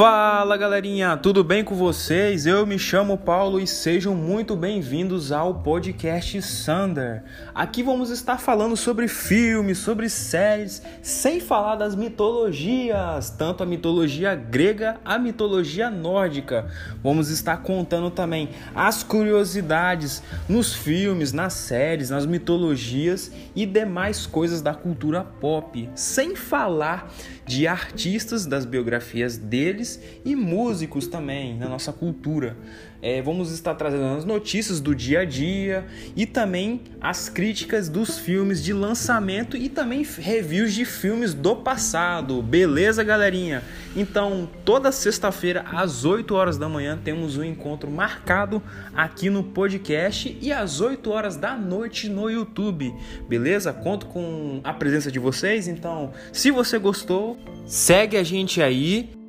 Fala galerinha, tudo bem com vocês? Eu me chamo Paulo e sejam muito bem-vindos ao podcast Sander. Aqui vamos estar falando sobre filmes, sobre séries, sem falar das mitologias, tanto a mitologia grega, a mitologia nórdica. Vamos estar contando também as curiosidades nos filmes, nas séries, nas mitologias e demais coisas da cultura pop, sem falar de artistas, das biografias deles e músicos também na nossa cultura. É, vamos estar trazendo as notícias do dia a dia e também as críticas dos filmes de lançamento e também reviews de filmes do passado. Beleza, galerinha? Então, toda sexta-feira às 8 horas da manhã temos um encontro marcado aqui no podcast e às 8 horas da noite no YouTube. Beleza? Conto com a presença de vocês. Então, se você gostou, segue a gente aí